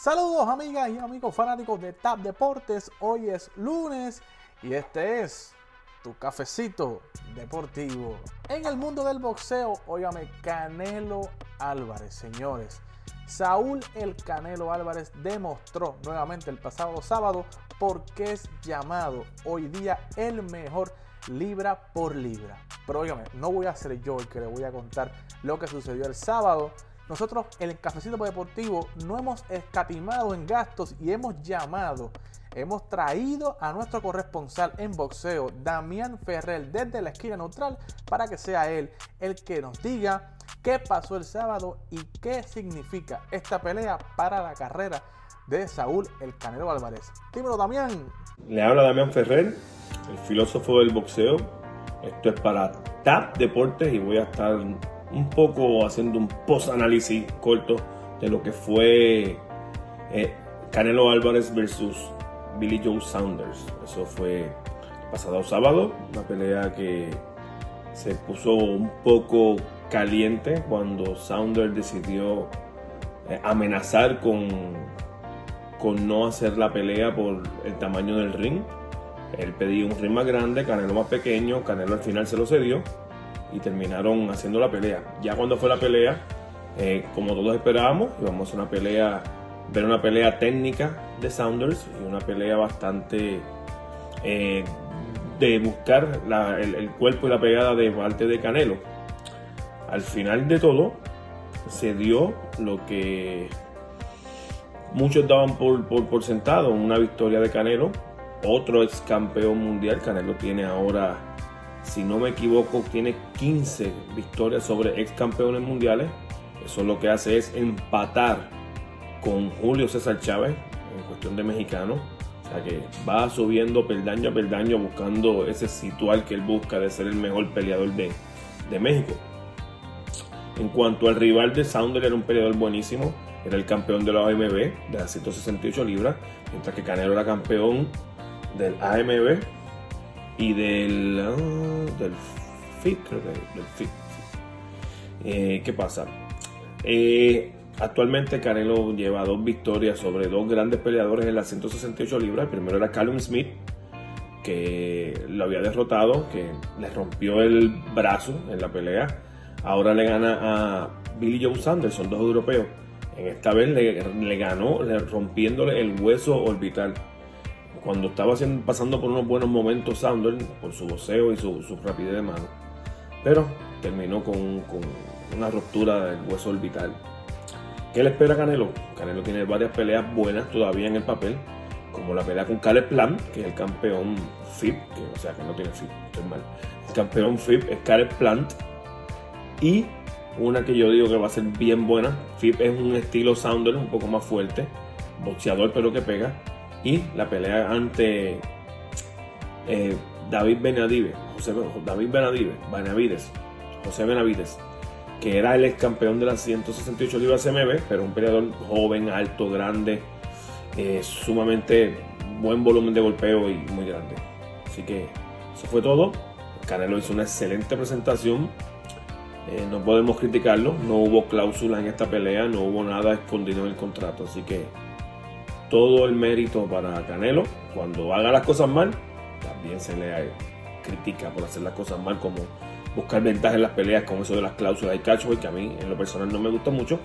Saludos amigas y amigos fanáticos de TAP Deportes. Hoy es lunes y este es tu cafecito deportivo. En el mundo del boxeo, óigame, Canelo Álvarez, señores. Saúl el Canelo Álvarez demostró nuevamente el pasado sábado por qué es llamado hoy día el mejor libra por libra. Pero óigame, no voy a ser yo el que le voy a contar lo que sucedió el sábado nosotros en el Cafecito Deportivo no hemos escatimado en gastos y hemos llamado, hemos traído a nuestro corresponsal en boxeo, Damián Ferrer, desde la esquina neutral, para que sea él el que nos diga qué pasó el sábado y qué significa esta pelea para la carrera de Saúl El Canelo Álvarez. Dímelo, Damián. Le habla Damián Ferrer, el filósofo del boxeo. Esto es para TAP Deportes y voy a estar un poco haciendo un post-análisis corto de lo que fue eh, Canelo Álvarez versus Billy Joe Saunders. Eso fue el pasado sábado, una pelea que se puso un poco caliente cuando Saunders decidió eh, amenazar con, con no hacer la pelea por el tamaño del ring. Él pedía un ring más grande, Canelo más pequeño, Canelo al final se lo cedió y terminaron haciendo la pelea. Ya cuando fue la pelea, eh, como todos esperábamos, íbamos a una pelea, ver una pelea técnica de Saunders y una pelea bastante eh, de buscar el, cuerpo y la pegada de parte de Canelo. Al final de todo, se dio lo que muchos daban por sentado, una victoria de Canelo, otro ex campeón mundial. Canelo tiene ahora si no me equivoco, tiene 15 victorias sobre ex campeones mundiales. Eso lo que hace es empatar con Julio César Chávez en cuestión de mexicano. O sea que va subiendo peldaño a peldaño buscando ese situal que él busca de ser el mejor peleador de, de México. En cuanto al rival de Sounder, era un peleador buenísimo. Era el campeón de la AMB de las 168 libras, mientras que Canelo era campeón del AMB y del, del FIT, creo que del FIT. Eh, ¿Qué pasa? Eh, actualmente Canelo lleva dos victorias sobre dos grandes peleadores en las 168 libras. El primero era Callum Smith, que lo había derrotado, que le rompió el brazo en la pelea. Ahora le gana a Billy Joe Sanders, son dos europeos. En esta vez le ganó rompiéndole el hueso orbital cuando estaba pasando por unos buenos momentos Sounder, por su voceo y su, rapidez de mano, pero terminó con, una ruptura del hueso orbital. ¿Qué le espera Canelo? Canelo tiene varias peleas buenas todavía en el papel, como la pelea con Caleb Plant, que es el campeón FIP, que, o sea que no tiene FIP, estoy mal. El campeón FIP es Caleb Plant. Y una que yo digo que va a ser bien buena, FIP es un estilo Sounder un poco más fuerte, boxeador pero que pega y la pelea ante eh, David Benavides, José, David Benavides, José Benavides, que era el ex campeón de las 168 libras CMB, pero un peleador joven, alto, grande, eh, sumamente buen volumen de golpeo y muy grande. Así que eso fue todo. Canelo hizo una excelente presentación. Eh, no podemos criticarlo. No hubo cláusula en esta pelea, no hubo nada escondido en el contrato. Así que todo el mérito para Canelo. Cuando haga las cosas mal, también se le critica por hacer las cosas mal, como buscar ventajas en las peleas con eso de las cláusulas y cacho, que a mí en lo personal no me gusta mucho,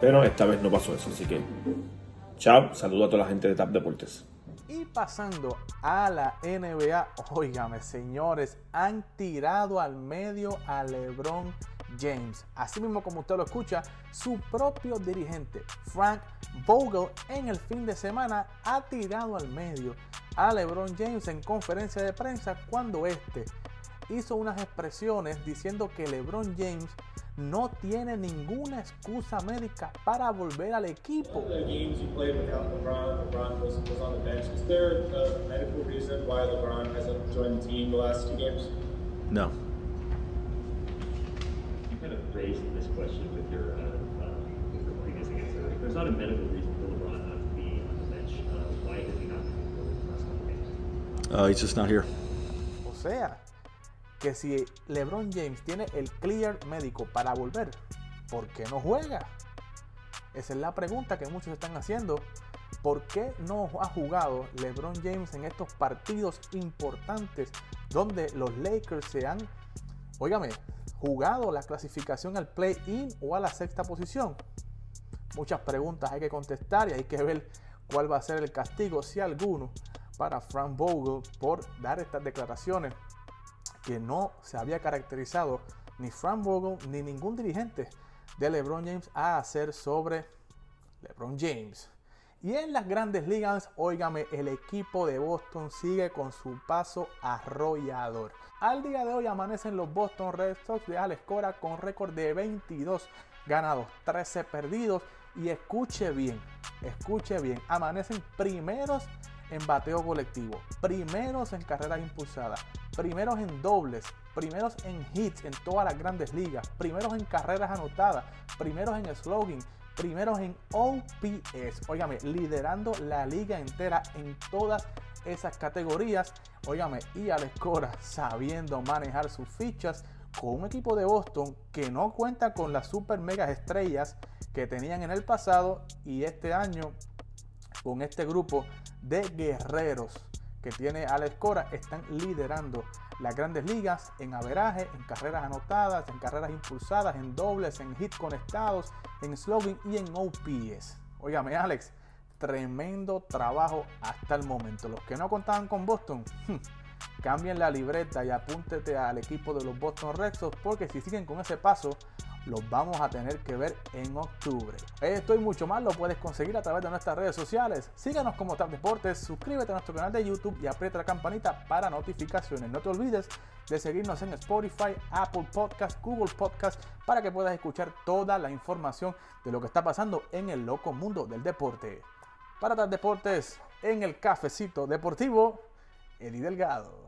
pero esta vez no pasó eso. Así que, chao, saludo a toda la gente de TAP Deportes. Y pasando a la NBA, óigame señores, han tirado al medio a LeBron James. Así mismo como usted lo escucha, su propio dirigente, Frank Vogel, en el fin de semana ha tirado al medio a LeBron James en conferencia de prensa cuando este hizo unas expresiones diciendo que LeBron James no tiene ninguna excusa médica para volver al equipo. No. Not a medical reason for LeBron not to be on the bench, uh, why has he not been for the last couple games? Uh, he's just not here. O sea, que si LeBron James tiene el clear médico para volver, ¿por qué no juega? Esa es la pregunta que muchos están haciendo. ¿Por qué no ha jugado LeBron James en estos partidos importantes donde los Lakers se han, óigame, jugado la clasificación al play-in o a la sexta posición? Muchas preguntas hay que contestar y hay que ver cuál va a ser el castigo, si alguno, para Frank Vogel por dar estas declaraciones que no se había caracterizado ni Frank Vogel ni ningún dirigente de LeBron James a hacer sobre LeBron James. Y en las grandes ligas, óigame, el equipo de Boston sigue con su paso arrollador. Al día de hoy amanecen los Boston Red Sox de Alex Cora con récord de 22 ganados, 13 perdidos. Y escuche bien, escuche bien, amanecen primeros en bateo colectivo, primeros en carreras impulsadas, primeros en dobles, primeros en hits en todas las grandes ligas, primeros en carreras anotadas, primeros en slogan, primeros en OPS. Óigame, liderando la liga entera en todas esas categorías. Óigame, y Alex Cora sabiendo manejar sus fichas con un equipo de Boston que no cuenta con las super megas estrellas que tenían en el pasado y este año con este grupo de guerreros que tiene Alex Cora están liderando las grandes ligas en averaje, en carreras anotadas, en carreras impulsadas, en dobles, en hits conectados, en slogan y en OPS. Óigame Alex, tremendo trabajo hasta el momento. Los que no contaban con Boston, hmm, cambien la libreta y apúntete al equipo de los Boston Red Sox porque si siguen con ese paso los vamos a tener que ver en octubre. Esto y mucho más lo puedes conseguir a través de nuestras redes sociales. Síganos como TAP Deportes, suscríbete a nuestro canal de YouTube y aprieta la campanita para notificaciones. No te olvides de seguirnos en Spotify, Apple Podcast, Google Podcast para que puedas escuchar toda la información de lo que está pasando en el loco mundo del deporte. Para TAP Deportes, en el cafecito deportivo, Eddie Delgado.